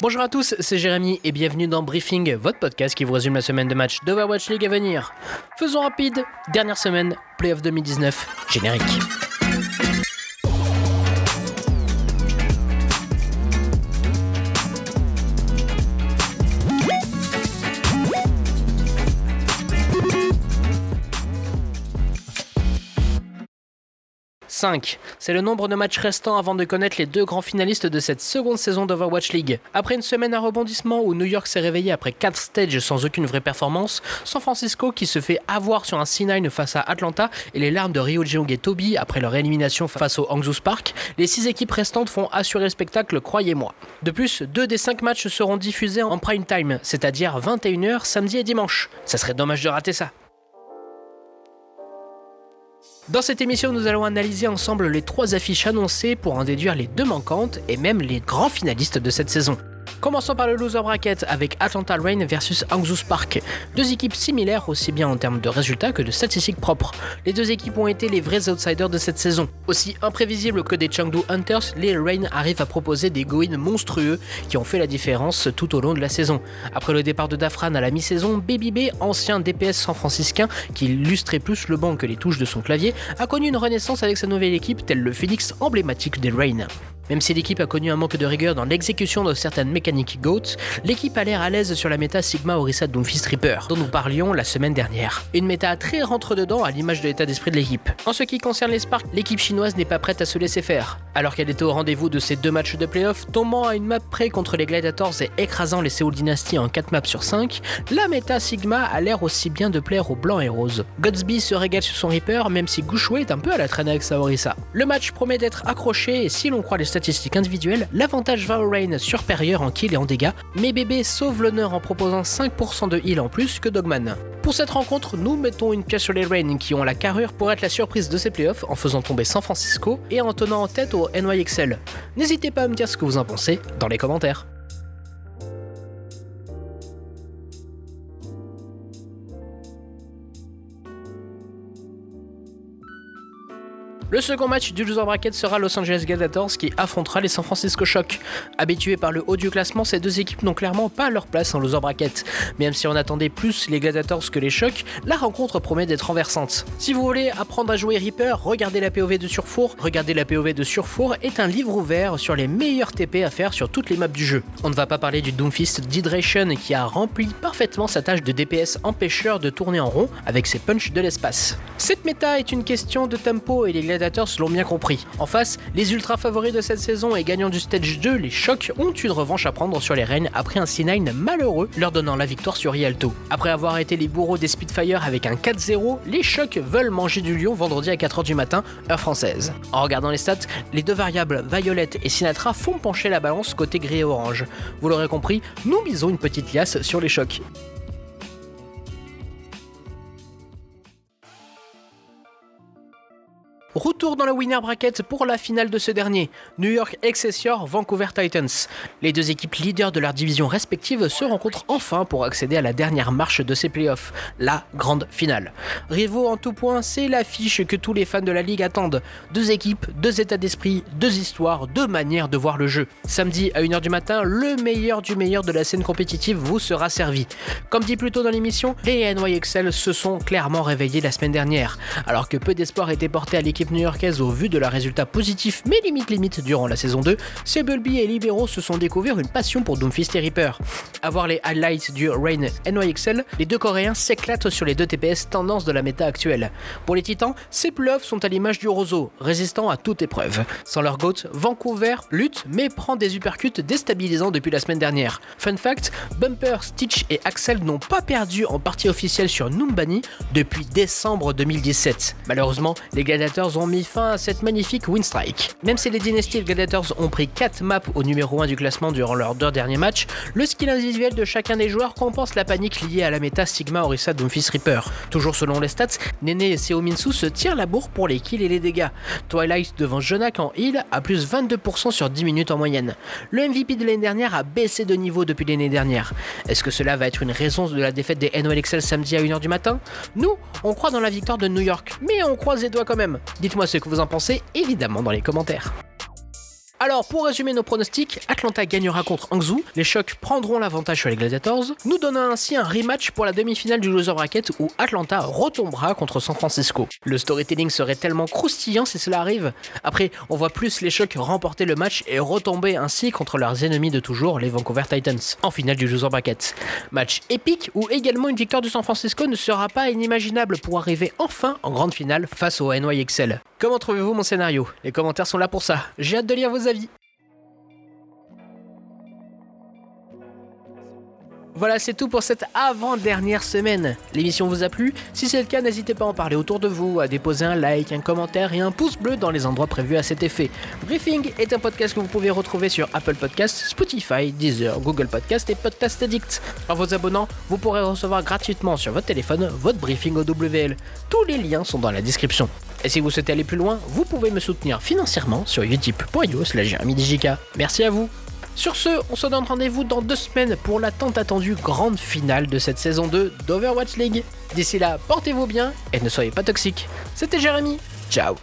Bonjour à tous, c'est Jérémy et bienvenue dans Briefing, votre podcast qui vous résume la semaine de match d'Overwatch League à venir. Faisons rapide, dernière semaine, Playoff 2019, générique. 5. C'est le nombre de matchs restants avant de connaître les deux grands finalistes de cette seconde saison d'Overwatch League. Après une semaine à rebondissement où New York s'est réveillé après 4 stages sans aucune vraie performance, San Francisco qui se fait avoir sur un C9 face à Atlanta et les larmes de Rio Jeong et Toby après leur élimination face au Hangzhou Park, les 6 équipes restantes font assurer le spectacle, croyez-moi. De plus, 2 des 5 matchs seront diffusés en prime time, c'est-à-dire 21h samedi et dimanche. Ça serait dommage de rater ça. Dans cette émission, nous allons analyser ensemble les trois affiches annoncées pour en déduire les deux manquantes et même les grands finalistes de cette saison. Commençons par le loser bracket avec Atlanta Rain versus Hangzhou Spark. Deux équipes similaires aussi bien en termes de résultats que de statistiques propres. Les deux équipes ont été les vrais outsiders de cette saison. Aussi imprévisibles que des Chengdu Hunters, les Rain arrivent à proposer des go monstrueux qui ont fait la différence tout au long de la saison. Après le départ de Dafran à la mi-saison, Baby B, ancien DPS san franciscain qui illustrait plus le banc que les touches de son clavier, a connu une renaissance avec sa nouvelle équipe tel le phoenix emblématique des Rain. Même si l'équipe a connu un manque de rigueur dans l'exécution de certaines mécaniques GOAT, l'équipe a l'air à l'aise sur la méta Sigma Orisa Doomfist Reaper, dont nous parlions la semaine dernière. Une méta très rentre-dedans à l'image de l'état d'esprit de l'équipe. En ce qui concerne les Sparks, l'équipe chinoise n'est pas prête à se laisser faire. Alors qu'elle était au rendez-vous de ses deux matchs de playoff, tombant à une map près contre les Gladiators et écrasant les Seoul Dynasty en 4 maps sur 5, la méta Sigma a l'air aussi bien de plaire aux blancs et roses. Godsby se régale sur son Reaper, même si Gouchouet est un peu à la traîne avec sa Orisa. Le match promet d'être accroché et si l'on croit les statistiques individuelles, l'avantage va au Rain supérieur en kill et en dégâts, mais bébé sauve l'honneur en proposant 5% de heal en plus que Dogman. Pour cette rencontre, nous mettons une pièce sur les Rain qui ont la carrure pour être la surprise de ces playoffs en faisant tomber San Francisco et en tenant en tête au NYXL. N'hésitez pas à me dire ce que vous en pensez dans les commentaires. Le second match du loser bracket sera Los Angeles Gladiators qui affrontera les San Francisco Shock. Habitués par le haut du classement, ces deux équipes n'ont clairement pas leur place en loser bracket. Même si on attendait plus les Gladiators que les Shock, la rencontre promet d'être renversante. Si vous voulez apprendre à jouer Reaper, regardez la POV de Surfour. Regardez la POV de Surfour est un livre ouvert sur les meilleurs TP à faire sur toutes les maps du jeu. On ne va pas parler du Doomfist d'Hydration qui a rempli parfaitement sa tâche de DPS empêcheur de tourner en rond avec ses punches de l'espace. Cette méta est une question de tempo et les l'ont bien compris. En face, les ultra favoris de cette saison et gagnants du stage 2, les Chocs, ont une revanche à prendre sur les Rennes après un C9 malheureux leur donnant la victoire sur Rialto. Après avoir été les bourreaux des Spitfire avec un 4-0, les Chocs veulent manger du lion vendredi à 4h du matin, heure française. En regardant les stats, les deux variables Violette et Sinatra font pencher la balance côté gris et orange. Vous l'aurez compris, nous misons une petite liasse sur les Chocs. Retour dans le winner bracket pour la finale de ce dernier, New York Excelsior, Vancouver Titans. Les deux équipes leaders de leurs divisions respectives se rencontrent enfin pour accéder à la dernière marche de ces playoffs, la grande finale. Rivaux en tout point, c'est l'affiche que tous les fans de la ligue attendent. Deux équipes, deux états d'esprit, deux histoires, deux manières de voir le jeu. Samedi à 1h du matin, le meilleur du meilleur de la scène compétitive vous sera servi. Comme dit plus tôt dans l'émission, les NYXL se sont clairement réveillés la semaine dernière. Alors que peu d'espoir était porté à l'équipe new-yorkaise au vu de leurs résultats positifs mais limite limite durant la saison 2, Sebulby et Libero se sont découverts une passion pour Doomfist et Reaper. A voir les highlights du Rain NYXL, les deux Coréens s'éclatent sur les deux TPS tendance de la méta actuelle. Pour les Titans, ces playoffs sont à l'image du Roseau, résistant à toute épreuve. Sans leur GOAT, Vancouver lutte mais prend des uppercuts déstabilisants depuis la semaine dernière. Fun fact, Bumper, Stitch et Axel n'ont pas perdu en partie officielle sur Numbani depuis décembre 2017. Malheureusement, les Gladiators ont mis fin à cette magnifique win strike. Même si les Dynasty Gladiators ont pris 4 maps au numéro 1 du classement durant leurs deux derniers matchs, le skill individuel de chacun des joueurs compense la panique liée à la méta Sigma Orisa Doomfist Reaper. Toujours selon les stats, Nene et Seominsu se tirent la bourre pour les kills et les dégâts. Twilight devant Jonak en heal à plus 22% sur 10 minutes en moyenne. Le MVP de l'année dernière a baissé de niveau depuis l'année dernière. Est-ce que cela va être une raison de la défaite des NOLXL samedi à 1h du matin? Nous, on croit dans la victoire de New York, mais on croise les doigts quand même. Dites-moi ce que vous en pensez, évidemment, dans les commentaires. Alors, pour résumer nos pronostics, Atlanta gagnera contre Hangzhou, les Chocs prendront l'avantage sur les Gladiators, nous donnant ainsi un rematch pour la demi-finale du loser bracket où Atlanta retombera contre San Francisco. Le storytelling serait tellement croustillant si cela arrive. Après, on voit plus les Chocs remporter le match et retomber ainsi contre leurs ennemis de toujours, les Vancouver Titans, en finale du loser bracket. Match épique où également une victoire du San Francisco ne sera pas inimaginable pour arriver enfin en grande finale face au NYXL. Comment trouvez-vous mon scénario? Les commentaires sont là pour ça. J'ai hâte de lire vos avis. Voilà, c'est tout pour cette avant-dernière semaine. L'émission vous a plu? Si c'est le cas, n'hésitez pas à en parler autour de vous, à déposer un like, un commentaire et un pouce bleu dans les endroits prévus à cet effet. Briefing est un podcast que vous pouvez retrouver sur Apple Podcasts, Spotify, Deezer, Google Podcasts et Podcast Addict. En vous abonnant, vous pourrez recevoir gratuitement sur votre téléphone votre briefing au WL. Tous les liens sont dans la description. Et si vous souhaitez aller plus loin, vous pouvez me soutenir financièrement sur utip.io slash Merci à vous sur ce, on se donne rendez-vous dans deux semaines pour la tant attendue grande finale de cette saison 2 d'Overwatch League. D'ici là, portez-vous bien et ne soyez pas toxiques. C'était Jérémy, ciao